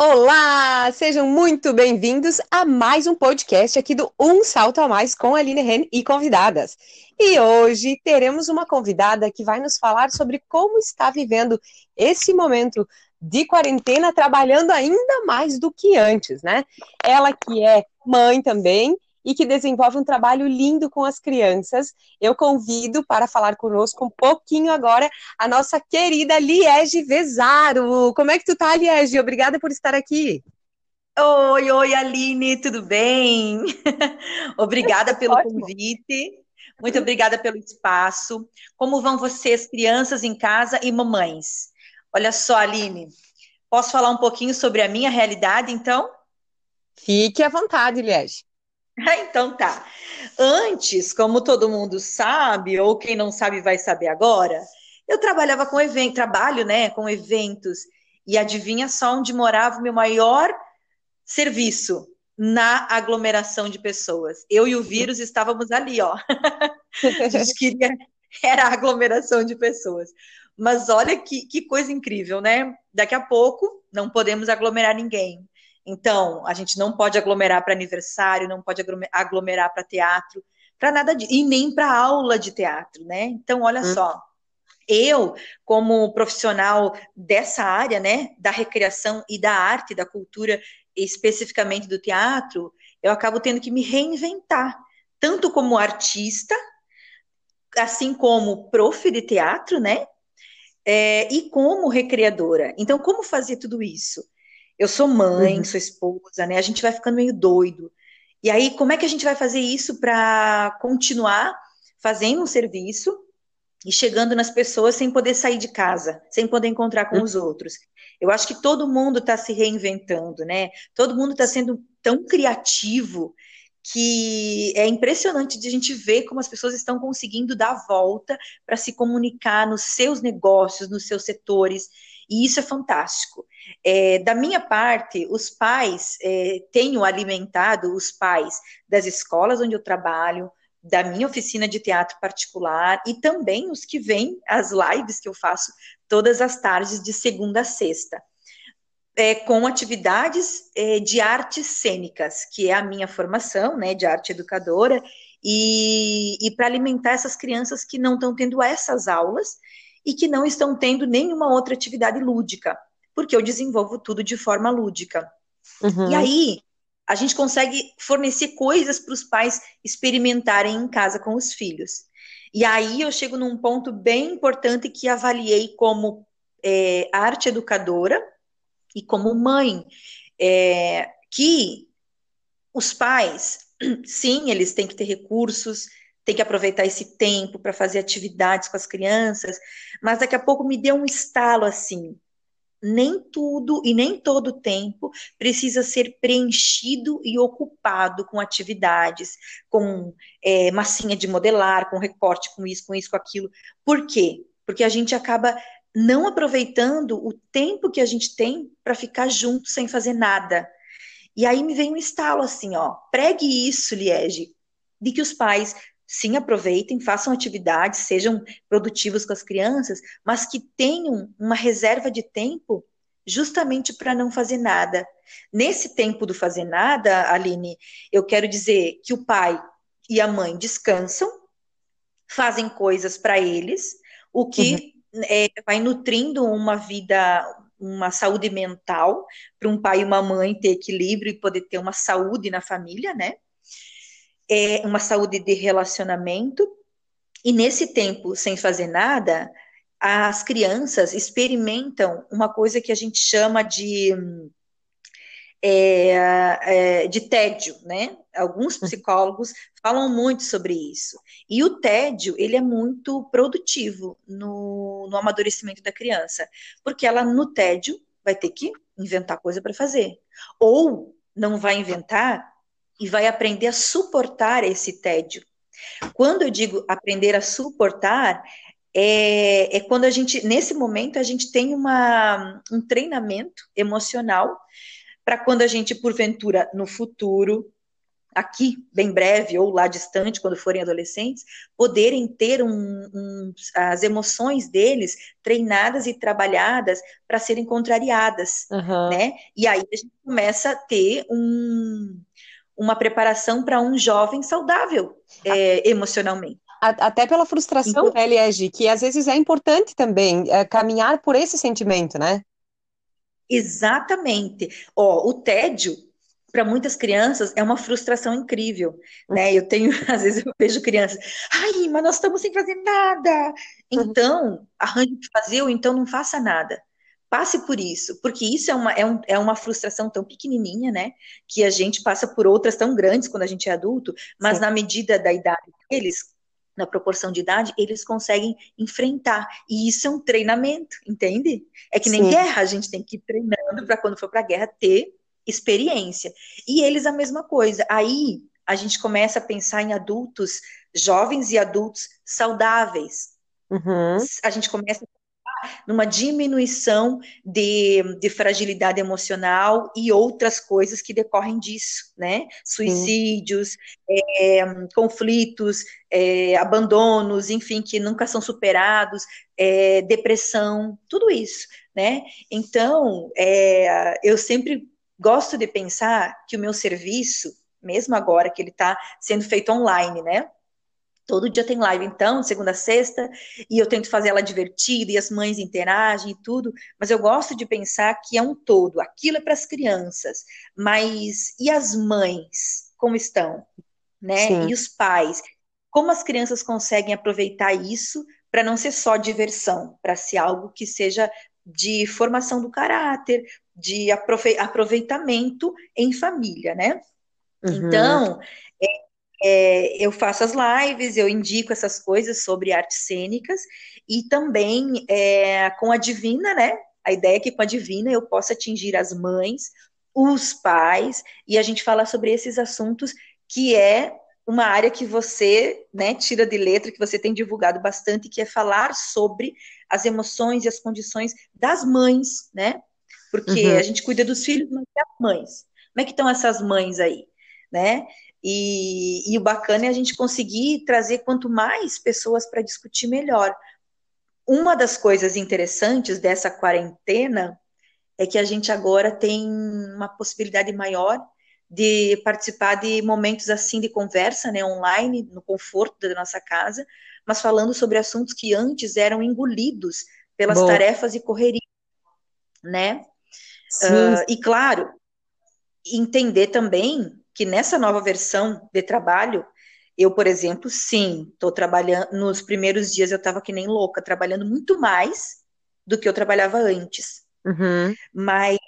Olá, sejam muito bem-vindos a mais um podcast aqui do Um Salto a Mais com a Aline Ren e convidadas. E hoje teremos uma convidada que vai nos falar sobre como está vivendo esse momento de quarentena, trabalhando ainda mais do que antes, né? Ela que é mãe também e que desenvolve um trabalho lindo com as crianças. Eu convido para falar conosco um pouquinho agora a nossa querida Liege Vezaro. Como é que tu tá, Liege? Obrigada por estar aqui. Oi, oi, Aline, tudo bem? obrigada pelo Ótimo. convite. Muito obrigada pelo espaço. Como vão vocês, crianças em casa e mamães? Olha só, Aline, posso falar um pouquinho sobre a minha realidade, então? Fique à vontade, Liege. então tá. Antes, como todo mundo sabe, ou quem não sabe vai saber agora, eu trabalhava com eventos, trabalho, né, com eventos. E adivinha só onde morava o meu maior serviço? Na aglomeração de pessoas. Eu e o vírus estávamos ali, ó. a gente queria, era a aglomeração de pessoas. Mas olha que, que coisa incrível, né? Daqui a pouco não podemos aglomerar ninguém. Então, a gente não pode aglomerar para aniversário, não pode aglomerar para teatro, para nada disso, e nem para aula de teatro, né? Então, olha hum. só. Eu, como profissional dessa área, né, da recreação e da arte, da cultura, especificamente do teatro, eu acabo tendo que me reinventar, tanto como artista, assim como prof de teatro, né, é, e como recreadora. Então, como fazer tudo isso? Eu sou mãe, uhum. sou esposa, né? A gente vai ficando meio doido. E aí, como é que a gente vai fazer isso para continuar fazendo um serviço e chegando nas pessoas sem poder sair de casa, sem poder encontrar com uhum. os outros? Eu acho que todo mundo está se reinventando, né? Todo mundo está sendo tão criativo que é impressionante de a gente ver como as pessoas estão conseguindo dar a volta para se comunicar nos seus negócios, nos seus setores. E isso é fantástico. É, da minha parte, os pais, é, tenho alimentado os pais das escolas onde eu trabalho, da minha oficina de teatro particular e também os que vêm às lives que eu faço todas as tardes de segunda a sexta. É, com atividades é, de artes cênicas, que é a minha formação, né, de arte educadora, e, e para alimentar essas crianças que não estão tendo essas aulas e que não estão tendo nenhuma outra atividade lúdica, porque eu desenvolvo tudo de forma lúdica. Uhum. E aí, a gente consegue fornecer coisas para os pais experimentarem em casa com os filhos. E aí eu chego num ponto bem importante que avaliei como é, arte educadora e como mãe, é, que os pais, sim, eles têm que ter recursos, tem que aproveitar esse tempo para fazer atividades com as crianças, mas daqui a pouco me deu um estalo assim. Nem tudo e nem todo o tempo precisa ser preenchido e ocupado com atividades, com é, massinha de modelar, com recorte, com isso, com isso, com aquilo. Por quê? Porque a gente acaba não aproveitando o tempo que a gente tem para ficar junto sem fazer nada. E aí me vem um estalo assim, ó, pregue isso, Liege, de que os pais sim aproveitem, façam atividades, sejam produtivos com as crianças, mas que tenham uma reserva de tempo justamente para não fazer nada. Nesse tempo do fazer nada, Aline, eu quero dizer que o pai e a mãe descansam, fazem coisas para eles, o que uhum. é, vai nutrindo uma vida, uma saúde mental, para um pai e uma mãe ter equilíbrio e poder ter uma saúde na família, né? É uma saúde de relacionamento, e nesse tempo sem fazer nada, as crianças experimentam uma coisa que a gente chama de é, é, de tédio, né? Alguns uhum. psicólogos falam muito sobre isso. E o tédio, ele é muito produtivo no, no amadurecimento da criança, porque ela, no tédio, vai ter que inventar coisa para fazer. Ou não vai inventar e vai aprender a suportar esse tédio. Quando eu digo aprender a suportar, é, é quando a gente, nesse momento, a gente tem uma, um treinamento emocional para quando a gente, porventura, no futuro, aqui, bem breve, ou lá distante, quando forem adolescentes, poderem ter um, um, as emoções deles treinadas e trabalhadas para serem contrariadas, uhum. né? E aí a gente começa a ter um, uma preparação para um jovem saudável é, emocionalmente. Até pela frustração, então, né, Liege, que às vezes é importante também é, caminhar por esse sentimento, né? Exatamente. Ó, o tédio para muitas crianças é uma frustração incrível, né? Eu tenho, às vezes eu vejo crianças, ai, mas nós estamos sem fazer nada. Então, arranje o que fazer ou então não faça nada. Passe por isso, porque isso é uma, é, um, é uma frustração tão pequenininha, né? Que a gente passa por outras tão grandes quando a gente é adulto, mas Sim. na medida da idade deles, na proporção de idade, eles conseguem enfrentar. E isso é um treinamento, entende? É que nem Sim. guerra, a gente tem que ir treinando para quando for para a guerra ter experiência. E eles a mesma coisa. Aí a gente começa a pensar em adultos, jovens e adultos saudáveis. Uhum. A gente começa a numa diminuição de, de, fragilidade emocional e outras coisas que decorrem disso, né? Suicídios, é, conflitos, é, abandonos, enfim, que nunca são superados, é, depressão, tudo isso, né? Então, é, eu sempre gosto de pensar que o meu serviço, mesmo agora que ele está sendo feito online, né? Todo dia tem live, então, segunda a sexta, e eu tento fazer ela divertida, e as mães interagem e tudo, mas eu gosto de pensar que é um todo, aquilo é para as crianças, mas e as mães, como estão? Né? Sim. E os pais? Como as crianças conseguem aproveitar isso para não ser só diversão, para ser algo que seja de formação do caráter, de aproveitamento em família, né? Uhum. Então, é, é, eu faço as lives, eu indico essas coisas sobre artes cênicas e também é, com a Divina, né? A ideia é que com a Divina eu possa atingir as mães, os pais, e a gente falar sobre esses assuntos que é uma área que você né, tira de letra, que você tem divulgado bastante, que é falar sobre as emoções e as condições das mães, né? Porque uhum. a gente cuida dos filhos, mas das mães. Como é que estão essas mães aí, né? E, e o bacana é a gente conseguir trazer quanto mais pessoas para discutir melhor. Uma das coisas interessantes dessa quarentena é que a gente agora tem uma possibilidade maior de participar de momentos assim de conversa, né, online, no conforto da nossa casa, mas falando sobre assuntos que antes eram engolidos pelas Bom. tarefas e correria, né? Uh, e claro, entender também que nessa nova versão de trabalho, eu, por exemplo, sim, estou trabalhando. Nos primeiros dias eu estava que nem louca, trabalhando muito mais do que eu trabalhava antes. Uhum. Mas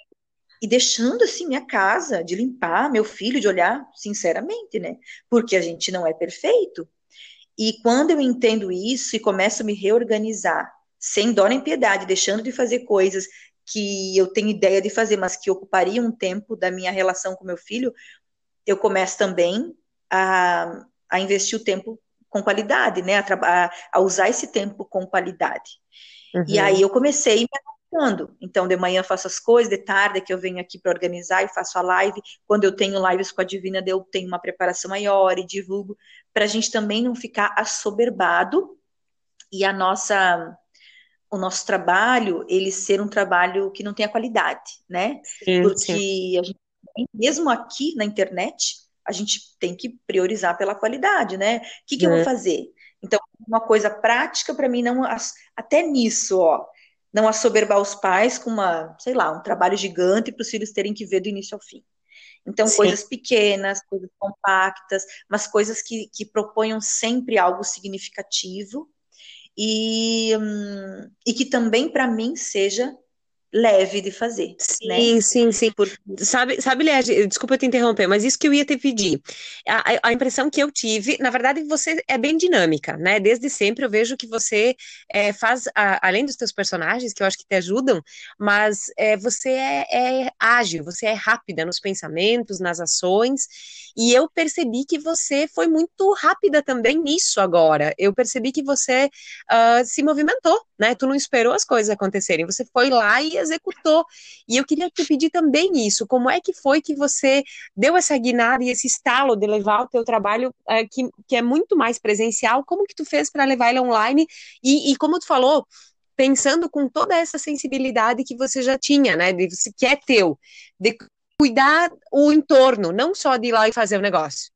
e deixando assim minha casa de limpar, meu filho de olhar, sinceramente, né? Porque a gente não é perfeito. E quando eu entendo isso e começo a me reorganizar, sem dó nem piedade, deixando de fazer coisas que eu tenho ideia de fazer, mas que ocupariam um tempo da minha relação com meu filho, eu começo também a, a investir o tempo com qualidade, né? A, a usar esse tempo com qualidade. Uhum. E aí eu comecei me adaptando. Então, de manhã eu faço as coisas, de tarde é que eu venho aqui para organizar e faço a live. Quando eu tenho lives com a Divina, eu tenho uma preparação maior e divulgo, para a gente também não ficar assoberbado e a nossa o nosso trabalho ele ser um trabalho que não tenha qualidade, né? Sim, Porque sim. a gente, mesmo aqui na internet, a gente tem que priorizar pela qualidade, né? O que, que é. eu vou é. fazer? Então, uma coisa prática para mim não até nisso, ó, não assoberbar os pais com uma, sei lá, um trabalho gigante para os filhos terem que ver do início ao fim. Então, Sim. coisas pequenas, coisas compactas, mas coisas que, que proponham sempre algo significativo e, hum, e que também para mim seja leve de fazer. Sim, né? sim, sim. Por... Sabe, sabe, Liege, desculpa te interromper, mas isso que eu ia te pedir. A, a, impressão que eu tive, na verdade, você é bem dinâmica, né? Desde sempre eu vejo que você é, faz, a, além dos teus personagens, que eu acho que te ajudam, mas é, você é, é ágil, você é rápida nos pensamentos, nas ações, e eu percebi que você foi muito rápida também nisso agora. Eu percebi que você uh, se movimentou, né? Tu não esperou as coisas acontecerem, você foi lá e executou. E eu queria te pedir também isso, como é que foi que você deu essa guinada e esse estalo de levar o teu trabalho, é, que, que é muito mais presencial, como que tu fez para levar ele online? E, e como tu falou, pensando com toda essa sensibilidade que você já tinha, né, de, que é teu, de cuidar o entorno, não só de ir lá e fazer o negócio.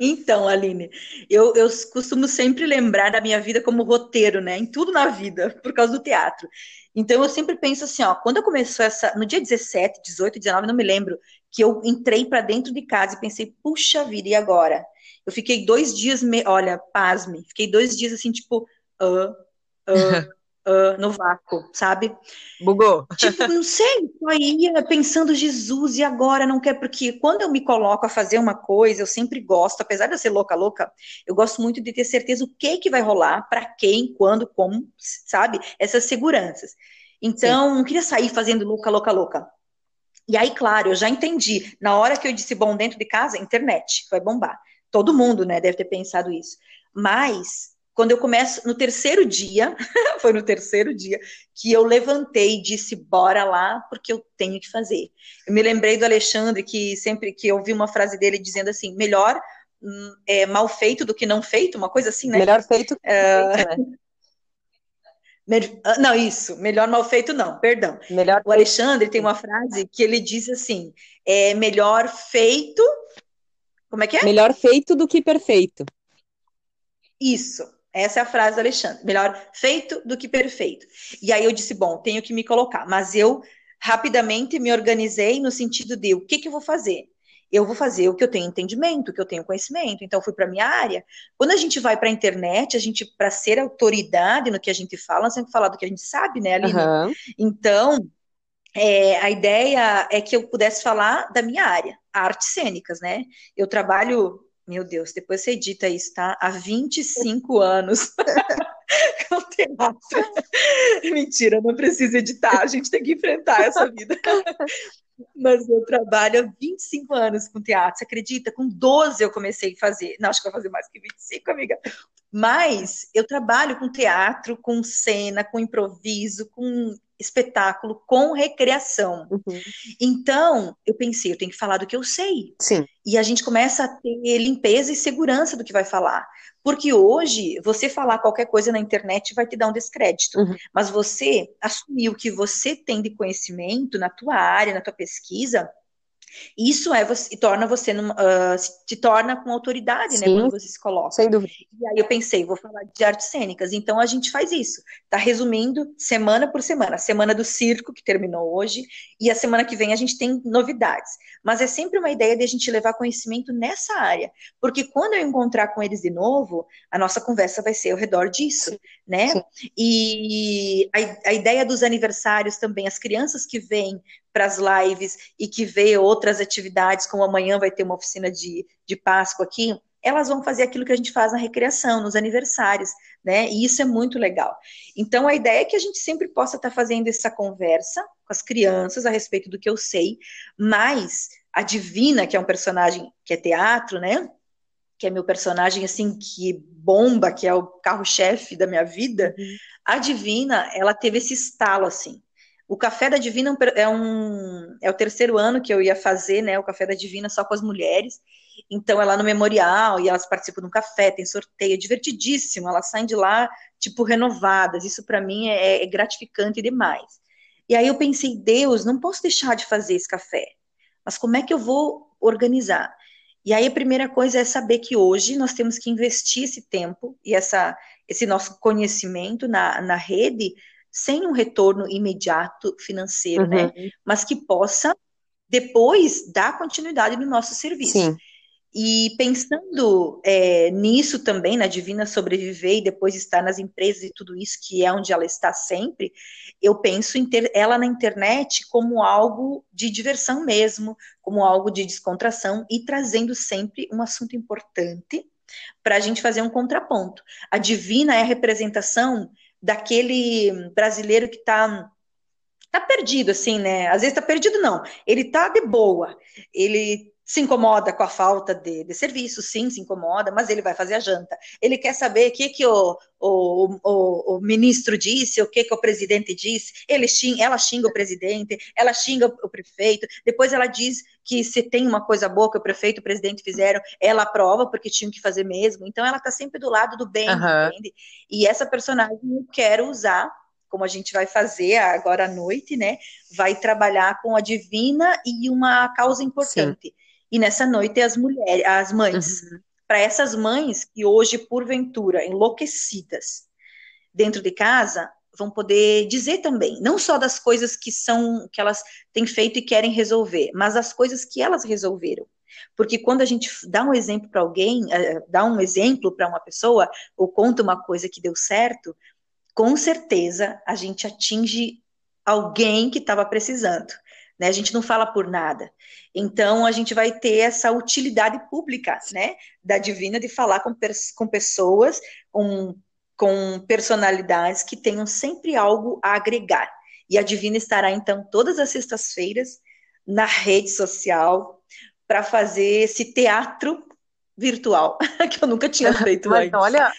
Então, Aline, eu, eu costumo sempre lembrar da minha vida como roteiro, né? Em tudo na vida, por causa do teatro. Então, eu sempre penso assim, ó, quando começou essa, no dia 17, 18, 19, não me lembro, que eu entrei para dentro de casa e pensei, puxa vida, e agora? Eu fiquei dois dias, me... olha, pasme, fiquei dois dias assim, tipo, uh, uh, uh, no vácuo, sabe? Bugou. Tipo, não sei, só ia pensando, Jesus, e agora não quer, porque quando eu me coloco a fazer uma coisa, eu sempre gosto, apesar de eu ser louca, louca, eu gosto muito de ter certeza o que que vai rolar, para quem, quando, como, sabe? Essas seguranças. Então, Sim. não queria sair fazendo louca, louca, louca. E aí, claro, eu já entendi. Na hora que eu disse, bom, dentro de casa, internet vai bombar. Todo mundo, né, deve ter pensado isso. Mas quando eu começo, no terceiro dia, foi no terceiro dia, que eu levantei e disse, bora lá, porque eu tenho que fazer. Eu me lembrei do Alexandre, que sempre que eu ouvi uma frase dele dizendo assim, melhor hum, é, mal feito do que não feito, uma coisa assim, né? Melhor feito que uh, feito, né? Ah, não, isso, melhor mal feito não, perdão. Melhor o Alexandre tem uma frase que ele diz assim, é melhor feito, como é que é? Melhor feito do que perfeito. Isso, essa é a frase do Alexandre. Melhor feito do que perfeito. E aí eu disse, bom, tenho que me colocar. Mas eu rapidamente me organizei no sentido de o que, que eu vou fazer? Eu vou fazer o que eu tenho entendimento, o que eu tenho conhecimento. Então, fui para minha área. Quando a gente vai para a internet, a gente, para ser autoridade no que a gente fala, nós temos que falar do que a gente sabe, né, Aline? Uhum. Então, é, a ideia é que eu pudesse falar da minha área, artes cênicas, né? Eu trabalho meu Deus, depois você edita isso, tá? Há 25 anos com teatro. Mentira, não precisa editar, a gente tem que enfrentar essa vida. Mas eu trabalho há 25 anos com teatro, você acredita? Com 12 eu comecei a fazer. Não, acho que eu vou fazer mais que 25, amiga. Mas eu trabalho com teatro, com cena, com improviso, com espetáculo com recreação. Uhum. Então, eu pensei, eu tenho que falar do que eu sei. Sim. E a gente começa a ter limpeza e segurança do que vai falar. Porque hoje, você falar qualquer coisa na internet vai te dar um descrédito. Uhum. Mas você assumir o que você tem de conhecimento na tua área, na tua pesquisa, isso é você, torna você uh, te torna com autoridade, né, Sim, né, quando você se coloca. Sem dúvida. E aí eu pensei, vou falar de artes cênicas. Então a gente faz isso. Tá resumindo semana por semana. A semana do circo que terminou hoje e a semana que vem a gente tem novidades. Mas é sempre uma ideia de a gente levar conhecimento nessa área, porque quando eu encontrar com eles de novo, a nossa conversa vai ser ao redor disso, Sim. né? Sim. E a, a ideia dos aniversários também, as crianças que vêm para as lives e que vê outras atividades, como amanhã vai ter uma oficina de, de Páscoa aqui, elas vão fazer aquilo que a gente faz na recreação, nos aniversários, né? E isso é muito legal. Então, a ideia é que a gente sempre possa estar tá fazendo essa conversa com as crianças a respeito do que eu sei, mas a Divina, que é um personagem que é teatro, né? Que é meu personagem, assim, que bomba, que é o carro-chefe da minha vida, uhum. a Divina, ela teve esse estalo, assim. O Café da Divina é, um, é o terceiro ano que eu ia fazer, né? O Café da Divina só com as mulheres. Então, é lá no memorial e elas participam do café, tem sorteio, é divertidíssimo. Elas saem de lá, tipo, renovadas. Isso, para mim, é, é gratificante demais. E aí eu pensei, Deus, não posso deixar de fazer esse café. Mas como é que eu vou organizar? E aí a primeira coisa é saber que hoje nós temos que investir esse tempo e essa, esse nosso conhecimento na, na rede sem um retorno imediato financeiro, né? uhum. né? Mas que possa depois dar continuidade no nosso serviço. Sim. E pensando é, nisso também, na Divina sobreviver e depois estar nas empresas e tudo isso, que é onde ela está sempre, eu penso em ter ela na internet como algo de diversão mesmo, como algo de descontração e trazendo sempre um assunto importante para a gente fazer um contraponto. A Divina é a representação daquele brasileiro que está tá perdido, assim, né? Às vezes tá perdido, não. Ele tá de boa. Ele se incomoda com a falta de, de, serviço, sim, se incomoda, mas ele vai fazer a janta. Ele quer saber o que, que o, o, o, o ministro disse, o que, que o presidente disse. Ele xinga, ela xinga o presidente, ela xinga o prefeito, depois ela diz que se tem uma coisa boa que o prefeito e o presidente fizeram, ela aprova porque tinham que fazer mesmo. Então ela está sempre do lado do bem, uhum. entende? E essa personagem eu quero usar como a gente vai fazer agora à noite, né? Vai trabalhar com a divina e uma causa importante. Sim e nessa noite as mulheres, as mães. Uhum. Para essas mães que hoje, porventura, enlouquecidas dentro de casa, vão poder dizer também, não só das coisas que são que elas têm feito e querem resolver, mas as coisas que elas resolveram. Porque quando a gente dá um exemplo para alguém, uh, dá um exemplo para uma pessoa, ou conta uma coisa que deu certo, com certeza a gente atinge alguém que estava precisando né? A gente não fala por nada. Então, a gente vai ter essa utilidade pública, né? Da divina de falar com, com pessoas, com, com personalidades que tenham sempre algo a agregar. E a divina estará, então, todas as sextas-feiras na rede social para fazer esse teatro virtual, que eu nunca tinha feito Mas, antes. Olha,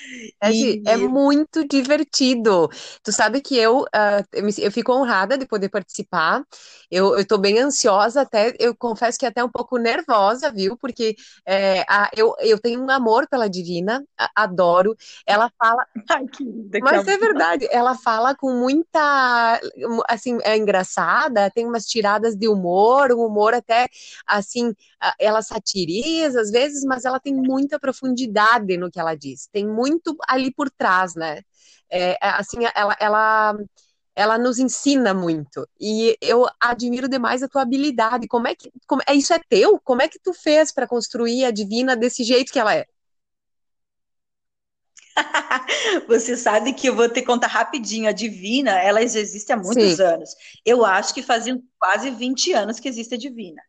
e... é muito divertido. Tu sabe que eu, uh, eu fico honrada de poder participar. Eu, eu tô bem ansiosa, até, eu confesso que até um pouco nervosa, viu? Porque é, a, eu, eu tenho um amor pela Divina, a, adoro. Ela fala. Ai, que linda, Mas é verdade, ela fala com muita. Assim, é engraçada, tem umas tiradas de humor, um humor até, assim, ela satiriza às vezes, mas ela tem muita profundidade no que ela diz, tem muito ali por trás, né? É, é, assim, ela, ela, ela nos ensina muito e eu admiro demais a tua habilidade. Como é que como, é isso é teu? Como é que tu fez para construir a divina desse jeito que ela é? Você sabe que eu vou te contar rapidinho. A Divina, ela existe há muitos Sim. anos. Eu acho que faziam quase 20 anos que existe a Divina.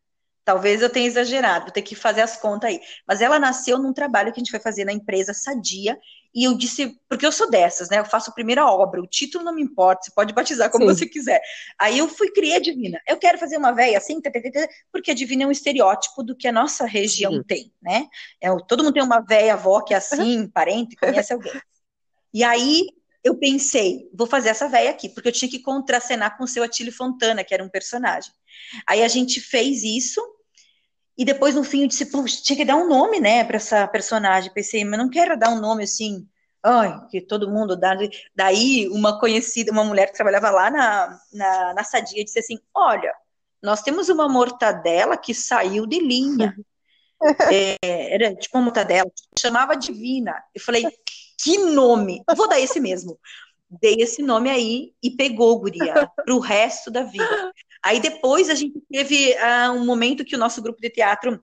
Talvez eu tenha exagerado, vou ter que fazer as contas aí. Mas ela nasceu num trabalho que a gente vai fazer na empresa Sadia, e eu disse, porque eu sou dessas, né? Eu faço a primeira obra, o título não me importa, você pode batizar como Sim. você quiser. Aí eu fui criar a Divina. Eu quero fazer uma véia assim, porque a Divina é um estereótipo do que a nossa região Sim. tem, né? É, todo mundo tem uma véia avó que é assim, parente, conhece alguém. E aí eu pensei, vou fazer essa véia aqui, porque eu tinha que contracenar com o seu Atílio Fontana, que era um personagem. Aí a gente fez isso, e depois no fim eu disse, puxa, tinha que dar um nome, né, para essa personagem. Pensei, mas não quero dar um nome assim, ai, que todo mundo dá. Daí uma conhecida, uma mulher que trabalhava lá na, na, na Sadia, disse assim: Olha, nós temos uma mortadela que saiu de linha. é, era tipo uma mortadela, chamava Divina. Eu falei, que nome? Vou dar esse mesmo. Dei esse nome aí e pegou, guria, para o resto da vida. Aí depois a gente teve uh, um momento que o nosso grupo de teatro,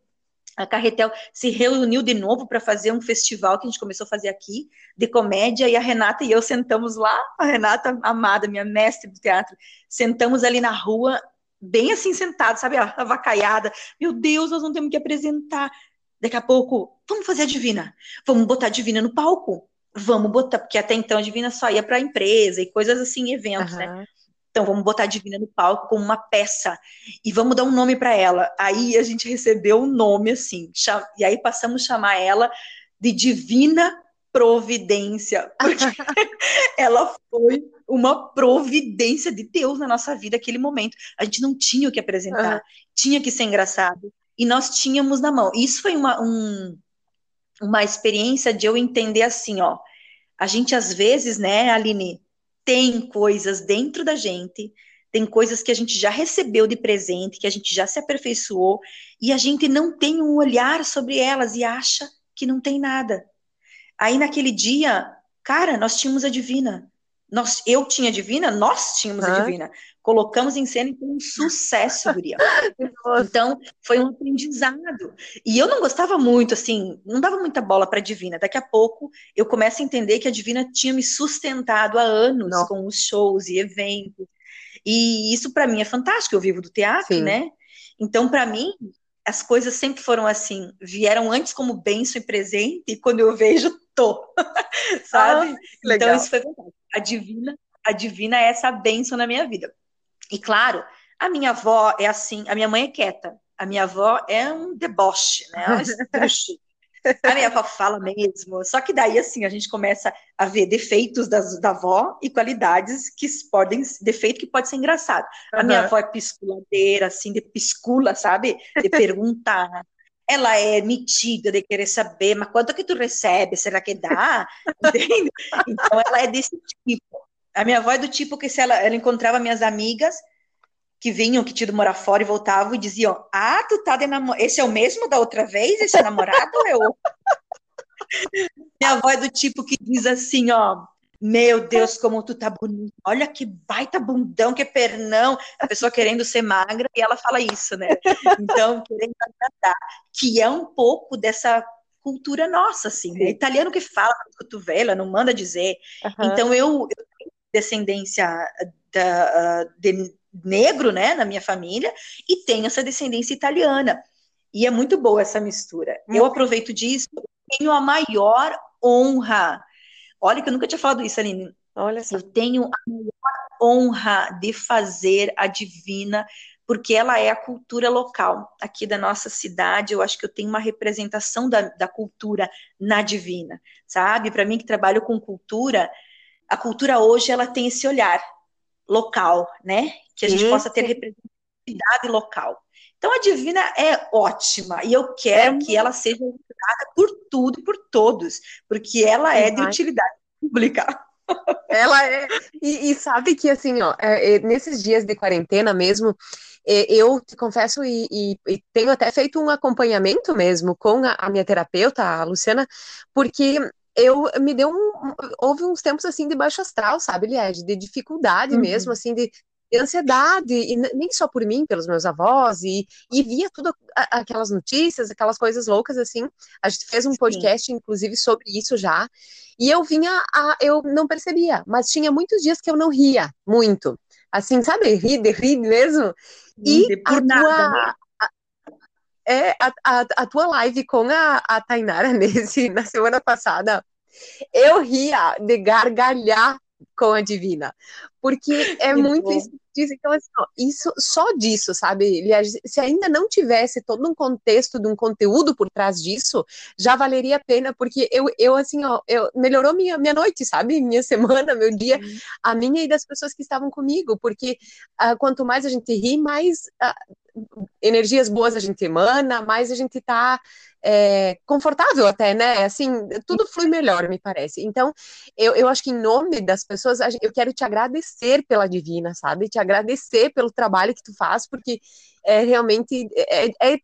a Carretel, se reuniu de novo para fazer um festival que a gente começou a fazer aqui, de comédia, e a Renata e eu sentamos lá, a Renata amada, minha mestre do teatro, sentamos ali na rua, bem assim sentados, sabe, avacaiada. Meu Deus, nós não temos que apresentar. Daqui a pouco, vamos fazer a Divina, vamos botar a Divina no palco vamos botar, porque até então a Divina só ia para a empresa e coisas assim, eventos, uhum. né? Então vamos botar a Divina no palco como uma peça e vamos dar um nome para ela. Aí a gente recebeu um nome assim, e aí passamos a chamar ela de Divina Providência, porque ela foi uma providência de Deus na nossa vida naquele momento. A gente não tinha o que apresentar, uhum. tinha que ser engraçado e nós tínhamos na mão. Isso foi uma, um, uma experiência de eu entender assim, ó, a gente às vezes, né, Aline, tem coisas dentro da gente, tem coisas que a gente já recebeu de presente, que a gente já se aperfeiçoou, e a gente não tem um olhar sobre elas e acha que não tem nada. Aí naquele dia, cara, nós tínhamos a divina. Nós, eu tinha a divina, nós tínhamos a divina colocamos em cena e foi um sucesso, Guria. então, foi um aprendizado. E eu não gostava muito, assim, não dava muita bola para a Divina. Daqui a pouco eu começo a entender que a Divina tinha me sustentado há anos não. com os shows e eventos. E isso para mim é fantástico, eu vivo do teatro, Sim. né? Então, para mim, as coisas sempre foram assim, vieram antes como benção e presente, e quando eu vejo, tô. Sabe? Ah, então, isso foi fantástico. A Divina, a Divina é essa benção na minha vida. E claro, a minha avó é assim, a minha mãe é quieta. a minha avó é um deboche, né? Ela A minha avó fala mesmo. Só que daí, assim, a gente começa a ver defeitos das, da avó e qualidades que podem, defeito que pode ser engraçado. A minha avó é pisculadeira, assim, de piscula, sabe? De perguntar. Ela é metida de querer saber, mas quanto que tu recebe? Será que dá? Entende? Então, ela é desse tipo. A minha avó é do tipo que se ela, ela encontrava minhas amigas, que vinham, que tinham morar fora e voltavam e diziam: Ah, tu tá de namorado. Esse é o mesmo da outra vez? Esse é namorado ou eu? Minha avó é do tipo que diz assim: Ó, meu Deus, como tu tá bonito. Olha que baita bundão, que pernão. A pessoa querendo ser magra e ela fala isso, né? Então, querendo agradar. Que é um pouco dessa cultura nossa, assim, né? Italiano que fala cotovela, não manda dizer. Uhum. Então, eu, eu descendência da, de, negro, né, na minha família, e tenho essa descendência italiana. E é muito boa essa mistura. Eu aproveito disso, tenho a maior honra. Olha que eu nunca tinha falado isso, Aline. Olha só. Eu tenho a maior honra de fazer a divina, porque ela é a cultura local. Aqui da nossa cidade, eu acho que eu tenho uma representação da, da cultura na divina, sabe? Para mim que trabalho com cultura, a cultura hoje ela tem esse olhar local, né? Que a gente sim, possa ter representatividade local. Então a Divina é ótima e eu quero é que ela seja usada por tudo e por todos, porque ela é de utilidade pública. Ela é. E, e, sabe que, assim, ó, é, é, nesses dias de quarentena mesmo, é, eu te confesso e, e, e, tenho até feito um acompanhamento mesmo com a, a minha terapeuta, a Luciana, porque eu me deu um. Houve uns tempos assim de baixo astral, sabe, Liege? De dificuldade uhum. mesmo, assim, de, de, ansiedade, e nem só por mim, pelos meus avós, e, e via tudo aquelas notícias, aquelas coisas loucas, assim. A gente fez um podcast, Sim. inclusive, sobre isso já. E eu vinha, a, eu não percebia, mas tinha muitos dias que eu não ria muito. Assim, sabe, rir de rir mesmo. E a nada, tua, né? É, a, a, a, tua live com a, a Tainara nesse, na semana passada, eu ria de gargalhar com a Divina, porque é muito isso então assim, ó, isso só disso, sabe? Se ainda não tivesse todo um contexto de um conteúdo por trás disso, já valeria a pena, porque eu, eu assim, ó, eu, melhorou minha, minha noite, sabe? Minha semana, meu dia, a minha e das pessoas que estavam comigo, porque uh, quanto mais a gente ri, mais uh, energias boas a gente emana, mais a gente tá é, confortável até, né? Assim, tudo flui melhor, me parece. Então, eu, eu acho que em nome das pessoas, eu quero te agradecer pela Divina, sabe? Te agradecer pelo trabalho que tu faz, porque é realmente é, é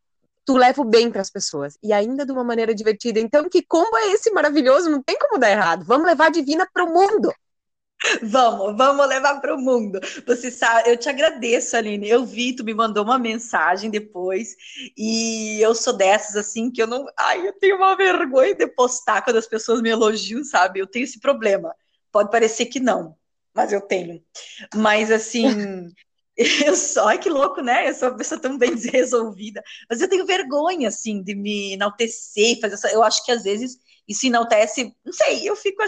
tu leva o bem para as pessoas e ainda de uma maneira divertida. Então, que combo é esse maravilhoso? Não tem como dar errado. Vamos levar a Divina para o mundo. Vamos, vamos levar para o mundo. Você sabe, eu te agradeço, Aline. Eu vi, tu me mandou uma mensagem depois, e eu sou dessas assim que eu não. Ai, eu tenho uma vergonha de postar quando as pessoas me elogiam, sabe? Eu tenho esse problema. Pode parecer que não, mas eu tenho. Mas assim. Eu só, ai que louco, né? Eu sou uma pessoa tão bem resolvida, mas eu tenho vergonha, assim, de me enaltecer, fazer essa. Eu acho que às vezes isso enaltece, não sei, eu fico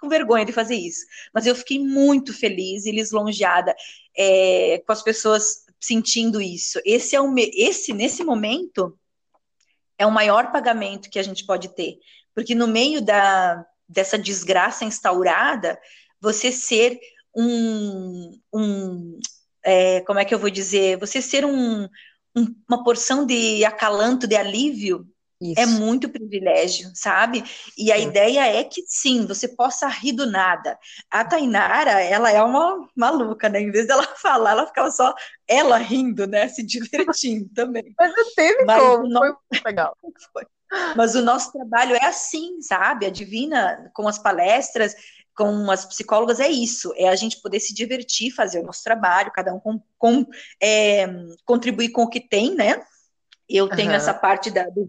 com vergonha de fazer isso. Mas eu fiquei muito feliz e lisonjeada é, com as pessoas sentindo isso. Esse é o esse nesse momento é o maior pagamento que a gente pode ter, porque no meio da dessa desgraça instaurada, você ser um, um é, como é que eu vou dizer, você ser um, um, uma porção de acalanto, de alívio Isso. É muito privilégio, sabe? E a ideia é que sim, você possa rir do nada. A Tainara, ela é uma maluca, né? Em vez dela falar, ela ficava só ela rindo, né? Se divertindo também. Mas não teve Mas como, foi muito legal. Foi. Mas o nosso trabalho é assim, sabe? A Divina, com as palestras, com as psicólogas, é isso: é a gente poder se divertir, fazer o nosso trabalho, cada um com, com é, contribuir com o que tem, né? Eu tenho uhum. essa parte da, do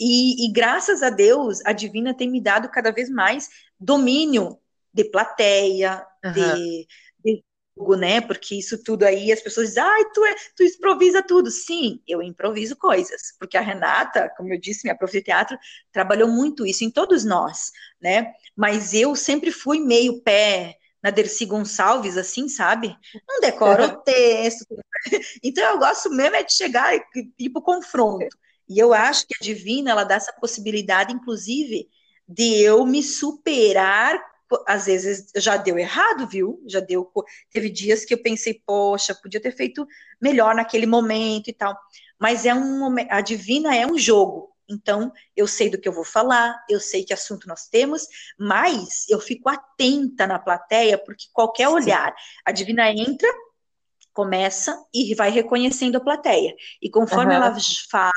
e, e, graças a Deus, a Divina tem me dado cada vez mais domínio de plateia, uhum. de, de jogo, né? Porque isso tudo aí, as pessoas dizem, ai, tu, é, tu improvisa tudo. Sim, eu improviso coisas, porque a Renata, como eu disse, minha prof de teatro, trabalhou muito isso em todos nós, né? Mas eu sempre fui meio pé na Dercy Gonçalves, assim, sabe? Não decora o texto. Então eu gosto mesmo é de chegar e ir para o confronto. E eu acho que a Divina, ela dá essa possibilidade, inclusive, de eu me superar. Às vezes já deu errado, viu? Já deu. Teve dias que eu pensei, poxa, podia ter feito melhor naquele momento e tal. Mas é um a Divina é um jogo. Então, eu sei do que eu vou falar, eu sei que assunto nós temos, mas eu fico atenta na plateia, porque qualquer olhar, a divina entra, começa e vai reconhecendo a plateia. E conforme uhum. ela fala,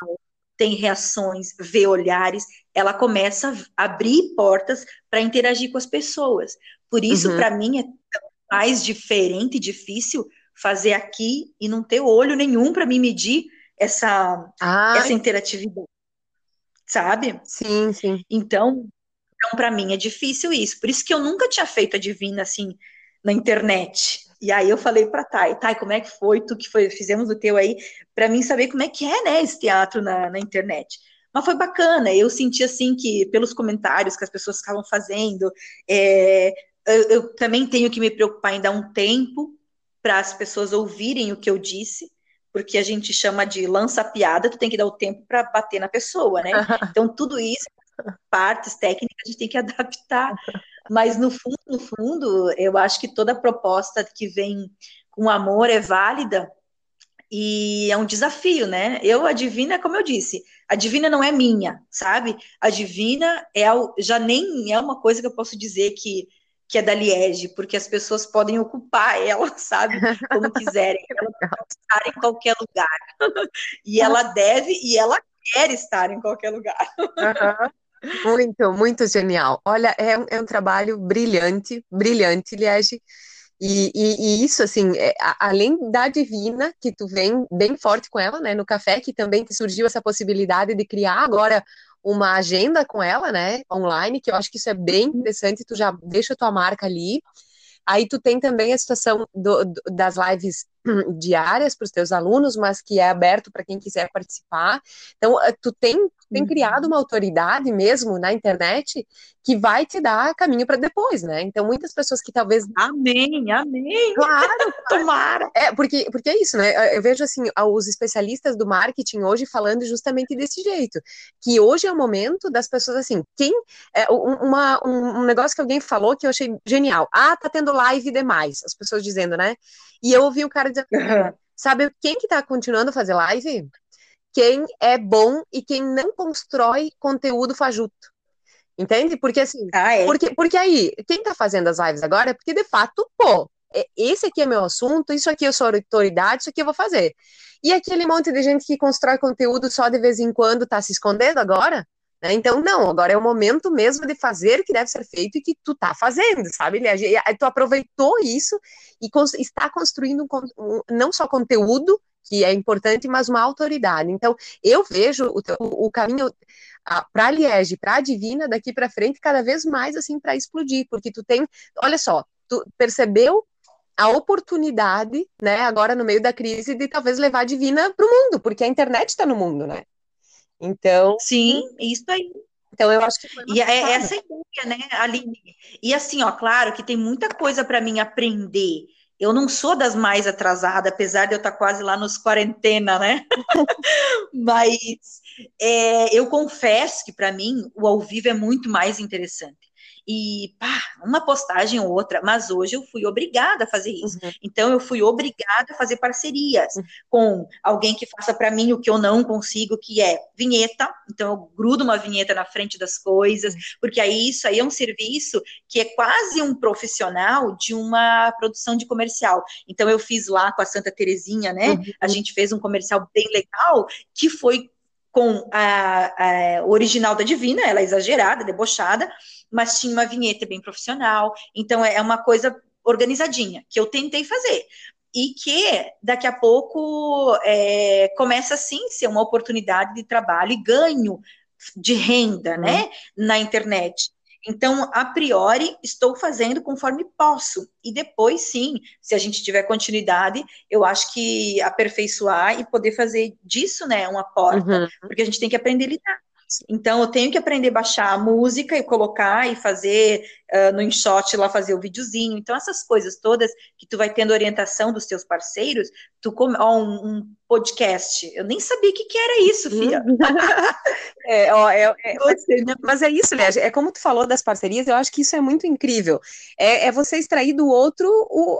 tem reações, vê olhares, ela começa a abrir portas para interagir com as pessoas. Por isso, uhum. para mim, é mais diferente e difícil fazer aqui e não ter olho nenhum para me medir essa, essa interatividade sabe? Sim, sim. Então, então para mim é difícil isso. Por isso que eu nunca tinha feito a divina assim na internet. E aí eu falei para Thay, Thay, como é que foi? Tu que foi, fizemos o teu aí, para mim saber como é que é, né, esse teatro na, na internet. Mas foi bacana, eu senti assim que, pelos comentários que as pessoas estavam fazendo, é, eu, eu também tenho que me preocupar em dar um tempo para as pessoas ouvirem o que eu disse, porque a gente chama de lança-piada, tu tem que dar o tempo para bater na pessoa, né? Então, tudo isso, partes técnicas, a gente tem que adaptar. Mas, no fundo, no fundo, eu acho que toda proposta que vem com amor é válida e é um desafio, né? Eu, a divina, como eu disse, a divina não é minha, sabe? A divina é já nem é uma coisa que eu posso dizer que que é da Liege, porque as pessoas podem ocupar ela, sabe, como quiserem. Ela pode estar em qualquer lugar. E ela deve e ela quer estar em qualquer lugar. Uhum. Muito, muito genial. Olha, é, é, um trabalho brilhante, brilhante, Liege. E, e, e, isso, assim, é, além da divina, que tu vem bem forte com ela, né, no café, que também surgiu essa possibilidade de criar agora uma agenda com ela, né, online, que eu acho que isso é bem interessante, tu já deixa tua marca ali. Aí tu tem também a situação do, do, das lives diárias para os teus alunos, mas que é aberto para quem quiser participar. Então, eh, tu tem, tem uhum. criado uma autoridade mesmo na internet que vai te dar caminho para depois, né? Então, muitas pessoas que talvez. Amém, amém. Claro, tomara. É, porque, porque é isso, né? Eu vejo, assim, os especialistas do marketing hoje falando justamente desse jeito, que hoje é o momento das pessoas, assim, quem. É, uma, um, um negócio que alguém falou que eu achei genial. Ah, tá tendo live demais, as pessoas dizendo, né? E eu ouvi um cara dizendo, uhum. sabe quem que tá continuando a fazer live? Quem é bom e quem não constrói conteúdo fajuto. Entende? Porque assim, ah, é? porque, porque aí, quem tá fazendo as lives agora é porque de fato, pô, é, esse aqui é meu assunto, isso aqui eu sou autoridade, isso aqui eu vou fazer. E aquele monte de gente que constrói conteúdo só de vez em quando tá se escondendo agora? Né? Então, não, agora é o momento mesmo de fazer o que deve ser feito e que tu tá fazendo, sabe? Tu aproveitou isso e está construindo um, um, não só conteúdo, que é importante, mas uma autoridade. Então, eu vejo o, o caminho para a Liege, para a Divina, daqui para frente, cada vez mais assim para explodir, porque tu tem, olha só, tu percebeu a oportunidade, né, agora no meio da crise, de talvez levar a Divina para o mundo, porque a internet está no mundo, né? Então. Sim, isso aí. Então eu acho que E é essa ideia, né, Aline? E assim, ó, claro que tem muita coisa para mim aprender. Eu não sou das mais atrasadas, apesar de eu estar quase lá nos quarentena, né? Mas é, eu confesso que para mim o ao vivo é muito mais interessante e pá, uma postagem ou outra, mas hoje eu fui obrigada a fazer isso. Uhum. Então eu fui obrigada a fazer parcerias uhum. com alguém que faça para mim o que eu não consigo, que é vinheta. Então eu grudo uma vinheta na frente das coisas, uhum. porque aí isso aí é um serviço que é quase um profissional de uma produção de comercial. Então eu fiz lá com a Santa Terezinha, né? Uhum. A gente fez um comercial bem legal que foi com a, a, original da Divina, ela é exagerada, debochada, mas tinha uma vinheta bem profissional. Então é uma coisa organizadinha que eu tentei fazer e que daqui a pouco é, começa sim ser uma oportunidade de trabalho e ganho de renda, né, uhum. na internet. Então, a priori, estou fazendo conforme posso. E depois, sim, se a gente tiver continuidade, eu acho que aperfeiçoar e poder fazer disso, né, uma porta, uhum. porque a gente tem que aprender a lidar. Então, eu tenho que aprender a baixar a música e colocar e fazer uh, no InShot lá, fazer o videozinho. Então, essas coisas todas que tu vai tendo orientação dos teus parceiros, tu come, ó, um, um podcast. Eu nem sabia o que, que era isso, filha. é, ó, é, é, mas, mas, é isso, né? É como tu falou das parcerias, eu acho que isso é muito incrível. É, é você extrair do outro, o,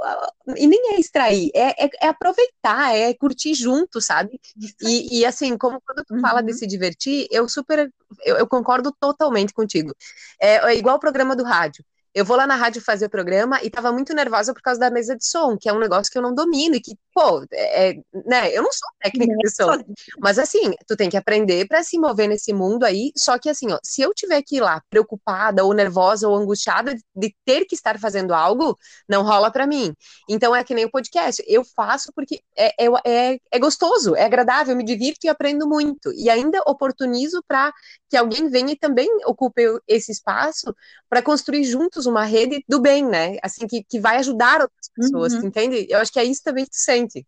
e nem é extrair, é, é, é aproveitar, é curtir junto, sabe? E, e, assim, como quando tu uhum. fala de se divertir, eu super, eu, eu concordo totalmente contigo. É, é igual o programa do rádio. Eu vou lá na rádio fazer o programa e tava muito nervosa por causa da mesa de som, que é um negócio que eu não domino e que, pô, é, é né, eu não sou técnica de som. Mas assim, tu tem que aprender para se mover nesse mundo aí. Só que assim, ó, se eu tiver que ir lá preocupada ou nervosa ou angustiada de ter que estar fazendo algo, não rola para mim. Então é que nem o podcast. Eu faço porque é, é, é, é gostoso, é agradável, eu me divirto e aprendo muito. E ainda oportunizo para que alguém venha e também ocupe esse espaço para construir juntos uma rede do bem, né? Assim, que, que vai ajudar outras pessoas, uhum. entende? Eu acho que é isso também que tu sente.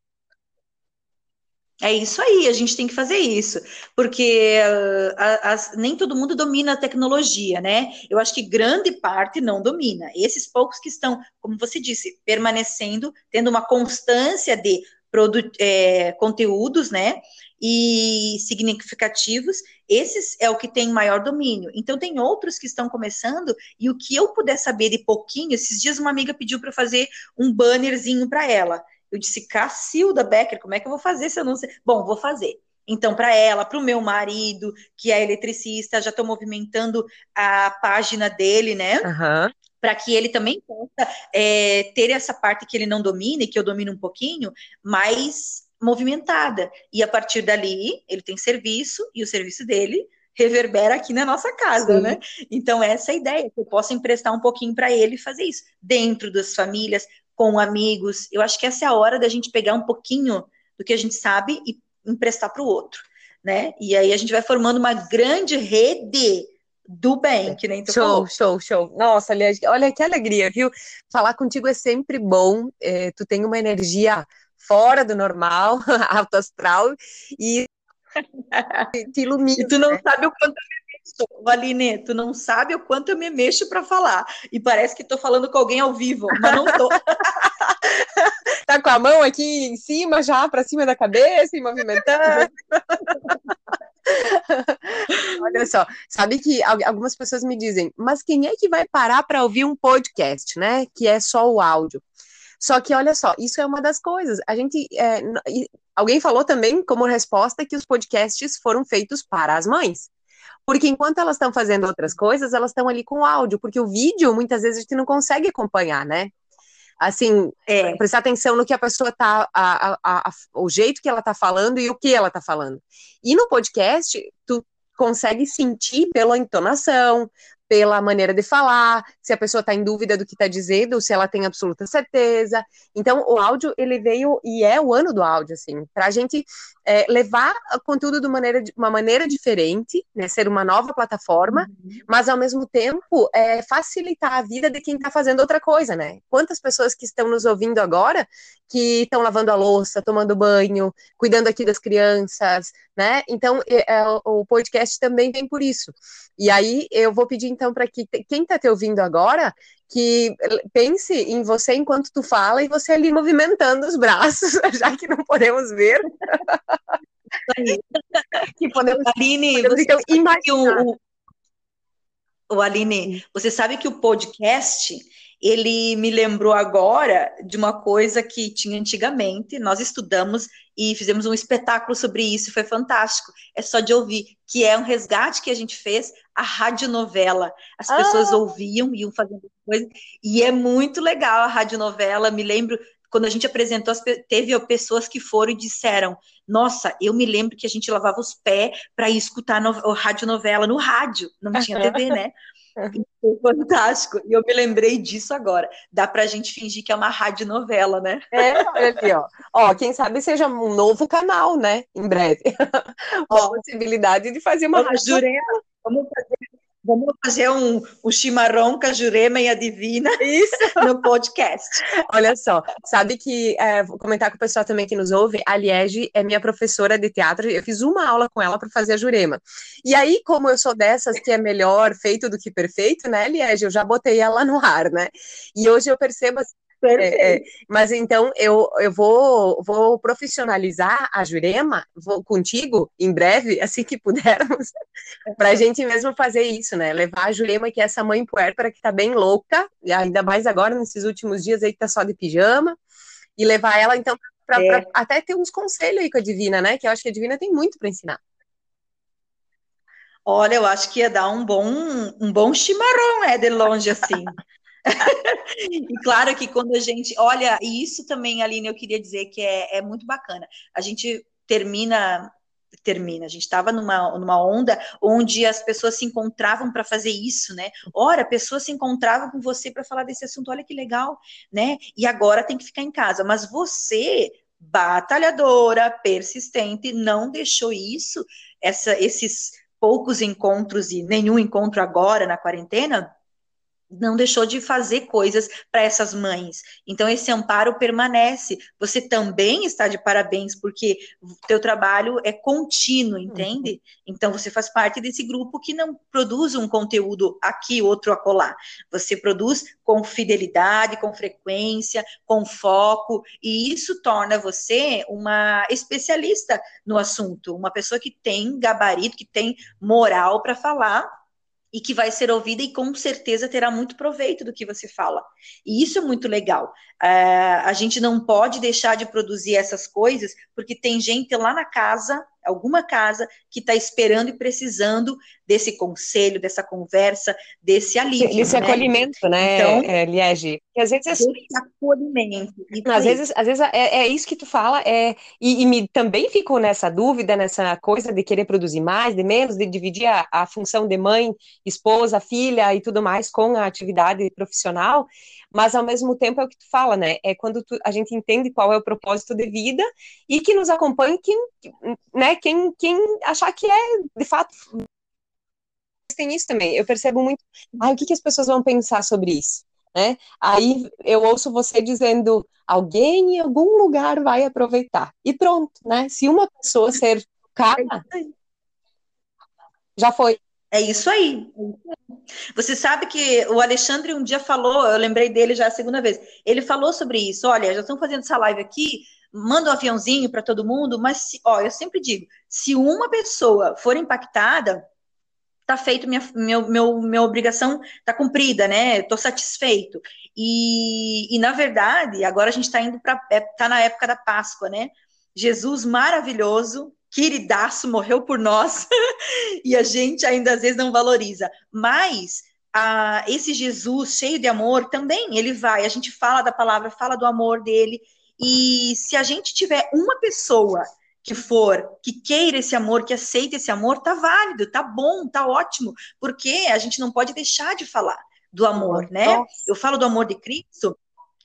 É isso aí, a gente tem que fazer isso, porque uh, nem todo mundo domina a tecnologia, né? Eu acho que grande parte não domina. Esses poucos que estão, como você disse, permanecendo, tendo uma constância de é, conteúdos, né? E significativos, esses é o que tem maior domínio. Então, tem outros que estão começando, e o que eu puder saber de pouquinho, esses dias uma amiga pediu para fazer um bannerzinho para ela. Eu disse, Cacilda Becker, como é que eu vou fazer se eu não sei? Bom, vou fazer. Então, para ela, para o meu marido, que é eletricista, já estou movimentando a página dele, né? Uhum para que ele também possa é, ter essa parte que ele não domina e que eu domino um pouquinho, mais movimentada. E a partir dali, ele tem serviço e o serviço dele reverbera aqui na nossa casa, Sim. né? Então, essa é a ideia, que eu possa emprestar um pouquinho para ele fazer isso, dentro das famílias, com amigos. Eu acho que essa é a hora da gente pegar um pouquinho do que a gente sabe e emprestar para o outro, né? E aí a gente vai formando uma grande rede do bem, que nem tu show, falou. Show, show, Nossa, aliás, olha que alegria, viu? Falar contigo é sempre bom. É, tu tem uma energia fora do normal, alto astral, e te ilumina. E tu não né? sabe o quanto eu me mexo, Aline, tu não sabe o quanto eu me mexo para falar. E parece que estou falando com alguém ao vivo, mas não tô. tá com a mão aqui em cima, já para cima da cabeça e movimentando. Olha só, sabe que algumas pessoas me dizem, mas quem é que vai parar para ouvir um podcast, né? Que é só o áudio. Só que olha só, isso é uma das coisas. A gente, é, alguém falou também como resposta que os podcasts foram feitos para as mães. Porque enquanto elas estão fazendo outras coisas, elas estão ali com áudio, porque o vídeo muitas vezes a gente não consegue acompanhar, né? assim, é, prestar atenção no que a pessoa tá, a, a, a, o jeito que ela tá falando e o que ela tá falando. E no podcast, tu consegue sentir pela entonação, pela maneira de falar, se a pessoa está em dúvida do que está dizendo, se ela tem absoluta certeza. Então, o áudio, ele veio, e é o ano do áudio, assim, para a gente é, levar o conteúdo de, maneira, de uma maneira diferente, né, ser uma nova plataforma, uhum. mas, ao mesmo tempo, é, facilitar a vida de quem está fazendo outra coisa, né? Quantas pessoas que estão nos ouvindo agora, que estão lavando a louça, tomando banho, cuidando aqui das crianças, né? Então, é, o podcast também vem por isso. E aí, eu vou pedir, então, para que quem está te ouvindo agora, que pense em você enquanto tu fala e você ali movimentando os braços, já que não podemos ver. que podemos, Aline, podemos, então, imaginar. O, o, Aline, você sabe que o podcast ele me lembrou agora de uma coisa que tinha antigamente. Nós estudamos e fizemos um espetáculo sobre isso, foi fantástico. É só de ouvir, que é um resgate que a gente fez, a radionovela. As pessoas ah. ouviam, iam fazendo coisas, e é muito legal a radionovela. Me lembro quando a gente apresentou, teve pessoas que foram e disseram: Nossa, eu me lembro que a gente lavava os pés para ir escutar a radionovela no rádio, não tinha TV, né? Foi fantástico. E eu me lembrei disso agora. Dá pra gente fingir que é uma radionovela, né? É, olha aqui, ó. Ó, quem sabe seja um novo canal, né? Em breve. Ó, a possibilidade de fazer uma radionovela. Vamos fazer Vamos fazer um, um chimarrão com a Jurema e a Divina Isso. no podcast. Olha só, sabe que, é, vou comentar com o pessoal também que nos ouve, a Liege é minha professora de teatro, eu fiz uma aula com ela para fazer a Jurema. E aí, como eu sou dessas que é melhor feito do que perfeito, né, Liege, eu já botei ela no ar, né? E hoje eu percebo assim, é, é, mas então eu, eu vou, vou profissionalizar a Jurema vou, contigo em breve, assim que pudermos, para a gente mesmo fazer isso, né? Levar a Jurema, que é essa mãe puérpera que tá bem louca, ainda mais agora nesses últimos dias aí que tá só de pijama, e levar ela então para é. até ter uns conselhos aí com a Divina, né? Que eu acho que a Divina tem muito para ensinar. Olha, eu acho que ia dar um bom, um bom chimarrão, é, de longe assim. e claro que quando a gente olha, e isso também, Aline, eu queria dizer que é, é muito bacana. A gente termina termina. A gente estava numa, numa onda onde as pessoas se encontravam para fazer isso, né? Ora, pessoas se encontravam com você para falar desse assunto, olha que legal, né? E agora tem que ficar em casa. Mas você, batalhadora, persistente, não deixou isso, essa, esses poucos encontros e nenhum encontro agora na quarentena, não deixou de fazer coisas para essas mães. Então esse amparo permanece. Você também está de parabéns porque o teu trabalho é contínuo, entende? Uhum. Então você faz parte desse grupo que não produz um conteúdo aqui, outro acolá. Você produz com fidelidade, com frequência, com foco, e isso torna você uma especialista no assunto, uma pessoa que tem gabarito, que tem moral para falar e que vai ser ouvida e com certeza terá muito proveito do que você fala. E isso é muito legal. Uh, a gente não pode deixar de produzir essas coisas porque tem gente lá na casa alguma casa que está esperando e precisando desse conselho, dessa conversa, desse alívio. Desse né? acolhimento, né, então, é, Liege? Porque às vezes. Esse acolhimento. Às vezes, às vezes é, é, isso que tu fala, é, e, e, me também fico nessa dúvida, nessa coisa de querer produzir mais, de menos, de dividir a, a função de mãe, esposa, filha e tudo mais com a atividade profissional mas ao mesmo tempo é o que tu fala, né? É quando tu, a gente entende qual é o propósito de vida e que nos acompanhe quem, né, quem, quem achar que é, de fato, tem isso também. Eu percebo muito, ah, o que, que as pessoas vão pensar sobre isso? Né? Aí eu ouço você dizendo, alguém em algum lugar vai aproveitar. E pronto, né? Se uma pessoa ser cara, já foi. É isso aí. Você sabe que o Alexandre um dia falou, eu lembrei dele já a segunda vez. Ele falou sobre isso. Olha, já estão fazendo essa live aqui, manda um aviãozinho para todo mundo, mas se, ó, eu sempre digo, se uma pessoa for impactada, tá feito minha, meu, meu, minha obrigação tá cumprida, né? Tô satisfeito. E, e na verdade, agora a gente está indo para é, tá na época da Páscoa, né? Jesus maravilhoso, queridaço, morreu por nós, e a gente ainda às vezes não valoriza. Mas a, esse Jesus cheio de amor também, ele vai, a gente fala da palavra, fala do amor dele, e se a gente tiver uma pessoa que for, que queira esse amor, que aceite esse amor, tá válido, tá bom, tá ótimo, porque a gente não pode deixar de falar do amor, né? Eu falo do amor de Cristo,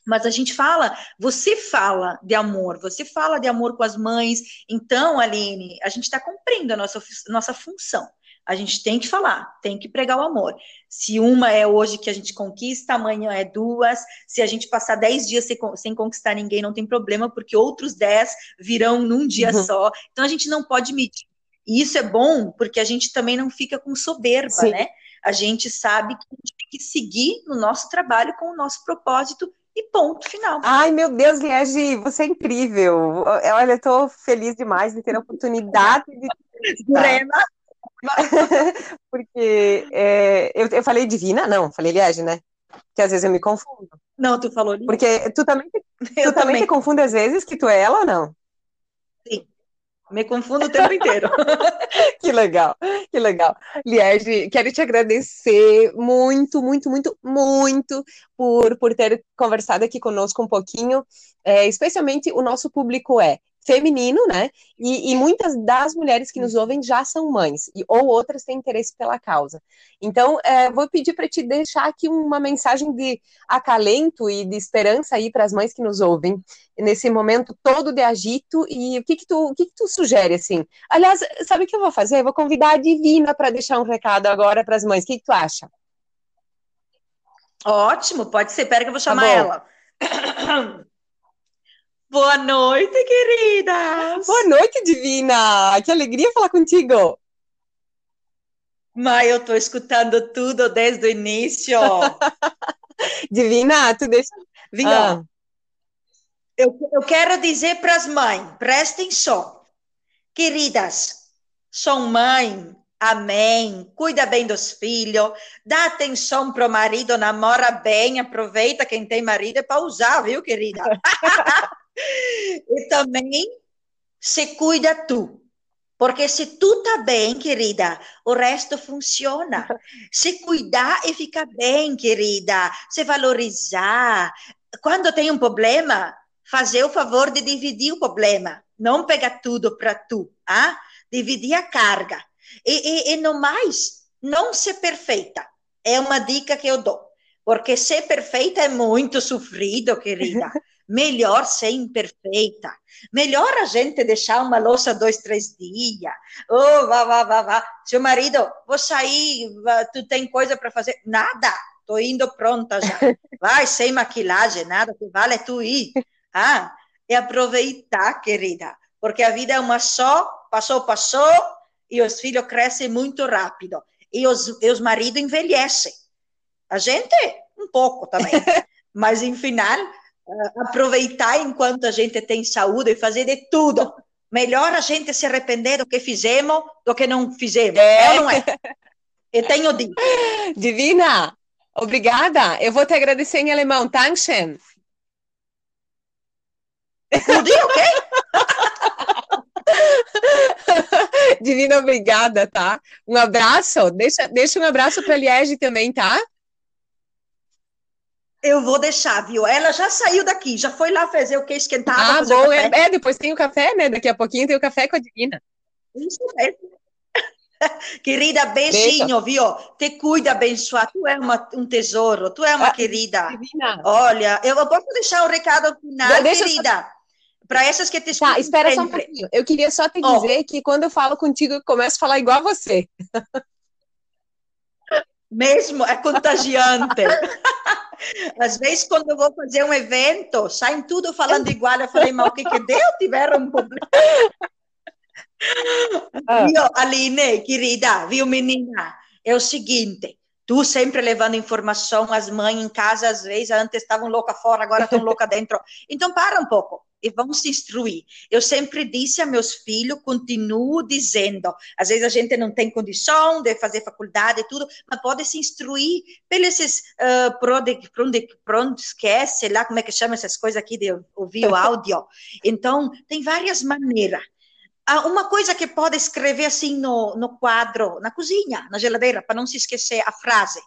mas a gente fala, você fala de amor, você fala de amor com as mães. Então, Aline, a gente está cumprindo a nossa, nossa função. A gente tem que falar, tem que pregar o amor. Se uma é hoje que a gente conquista, amanhã é duas. Se a gente passar dez dias sem, sem conquistar ninguém, não tem problema, porque outros dez virão num dia uhum. só. Então a gente não pode medir. E isso é bom, porque a gente também não fica com soberba, Sim. né? A gente sabe que a gente tem que seguir no nosso trabalho com o nosso propósito e ponto final. Ai, meu Deus, Liege, você é incrível. Olha, eu tô feliz demais de ter a oportunidade de. Lorena. Porque é, eu, eu falei divina? Não, falei Liege, né? Que às vezes eu me confundo. Não, tu falou Porque tu também, tu também, também te confunde às vezes que tu é ela ou não? Me confundo o tempo inteiro. que legal, que legal. Liege, quero te agradecer muito, muito, muito, muito por, por ter conversado aqui conosco um pouquinho. É, especialmente o nosso público é feminino, né? E, e, muitas das mulheres que nos ouvem já são mães, e, ou outras têm interesse pela causa. Então, é, vou pedir para te deixar aqui uma mensagem de acalento e de esperança aí para as mães que nos ouvem nesse momento todo de agito. E o que que tu, o que que tu sugere assim? Aliás, sabe o que eu vou fazer? Eu vou convidar a Divina para deixar um recado agora para as mães. O que que tu acha? Ótimo, pode ser. Pera que eu vou chamar tá ela. Boa noite, queridas! Boa noite, Divina! Que alegria falar contigo! Mas eu tô escutando tudo desde o início. Divina, tu deixa. Vinha. Ah. Eu, eu quero dizer para as mães, prestem só. Queridas, são mãe, amém, cuida bem dos filhos, dá atenção pro marido, namora bem, aproveita quem tem marido é para usar, viu, querida? e também se cuida tu. Porque se tu tá bem, querida, o resto funciona. Se cuidar e ficar bem, querida, se valorizar. Quando tem um problema, fazer o favor de dividir o problema. Não pegar tudo para tu, ah? dividir a carga. E, e, e no mais, não ser perfeita. É uma dica que eu dou. Porque ser perfeita é muito sofrido, querida. Melhor ser imperfeita. Melhor a gente deixar uma louça dois, três dias. Oh, vá, vá, vá, vá. Seu marido, vou sair, tu tem coisa para fazer? Nada. Tô indo pronta já. Vai, sem maquilagem, nada. que vale é tu ir. Ah, é aproveitar, querida. Porque a vida é uma só, passou, passou, e os filhos crescem muito rápido. E os, e os maridos envelhecem. A gente, um pouco também. Mas, em final, aproveitar enquanto a gente tem saúde e fazer de tudo. Melhor a gente se arrepender do que fizemos do que não fizemos. É, é não é? Eu tenho dito. Divina, obrigada. Eu vou te agradecer em alemão. Dankeschön. Tudo ok? Divina, obrigada, tá? Um abraço. Deixa, deixa um abraço para a Liege também, tá? Eu vou deixar, viu? Ela já saiu daqui, já foi lá fazer o que esquentar. Ah, bom, é, é, depois tem o café, né? Daqui a pouquinho tem o café com a Divina. Isso mesmo. Querida, beijinho, Beijo. viu? Te cuida, abençoar. Tu é uma, um tesouro, tu é uma ah, querida. Divina. Olha, eu posso deixar o um recado final, querida. Para essas que te escutam. Tá, espera sempre. só um pouquinho. Eu queria só te dizer oh. que quando eu falo contigo, eu começo a falar igual a você. Mesmo, é contagiante. Às vezes, quando eu vou fazer um evento, saem tudo falando igual. Eu falei, mas o que que deu? Tiveram um problema. Ah. Viu, Aline, querida, viu, menina? É o seguinte, tu sempre levando informação, as mães em casa, às vezes, antes estavam louca fora, agora estão louca dentro. Então, para um pouco e vão se instruir. Eu sempre disse a meus filhos, continuo dizendo, às vezes a gente não tem condição de fazer faculdade e tudo, mas pode se instruir pelos uh, podcast, sei lá como é que chama essas coisas aqui de ouvir o áudio. Então, tem várias maneiras. Ah, uma coisa que pode escrever assim no, no quadro, na cozinha, na geladeira, para não se esquecer a frase.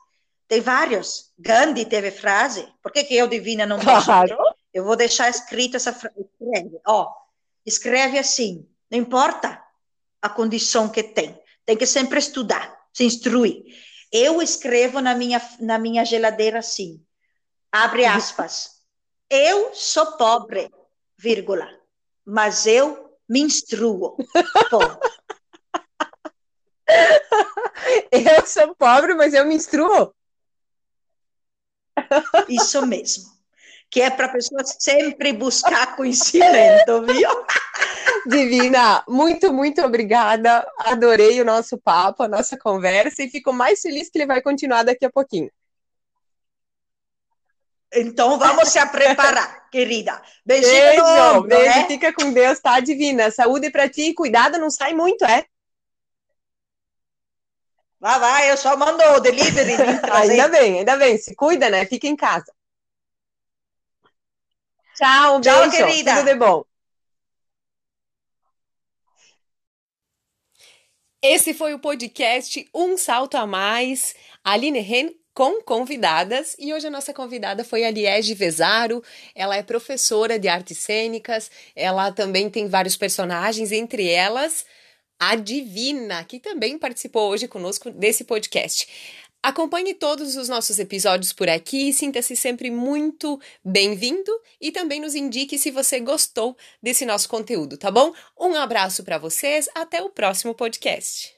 Tem vários. Gandhi teve frase. Por que, que eu, divina, não posso? Claro. Eu vou deixar escrito essa frase. Escreve, ó. Escreve assim. Não importa a condição que tem. Tem que sempre estudar, se instruir. Eu escrevo na minha, na minha geladeira assim. Abre uhum. aspas. Eu sou pobre, vírgula. Mas eu me instruo. eu sou pobre, mas eu me instruo. Isso mesmo que é para a pessoa sempre buscar conhecimento, viu? Divina, muito, muito obrigada. Adorei o nosso papo, a nossa conversa e fico mais feliz que ele vai continuar daqui a pouquinho. Então vamos se preparar, querida. Beijinho, beijo, beijo. Né? Fica com Deus, tá, Divina? Saúde para ti, cuidado, não sai muito, é? Vai, vai, eu só mando o delivery. ainda bem, ainda bem. Se cuida, né? Fica em casa. Tchau, um Tchau, beijo. querida. Tudo de bom. Esse foi o podcast Um Salto a Mais. Aline Ren com convidadas e hoje a nossa convidada foi a Liege Vesaro. Ela é professora de artes cênicas, ela também tem vários personagens, entre elas a Divina, que também participou hoje conosco desse podcast. Acompanhe todos os nossos episódios por aqui, sinta-se sempre muito bem-vindo e também nos indique se você gostou desse nosso conteúdo, tá bom? Um abraço para vocês, até o próximo podcast.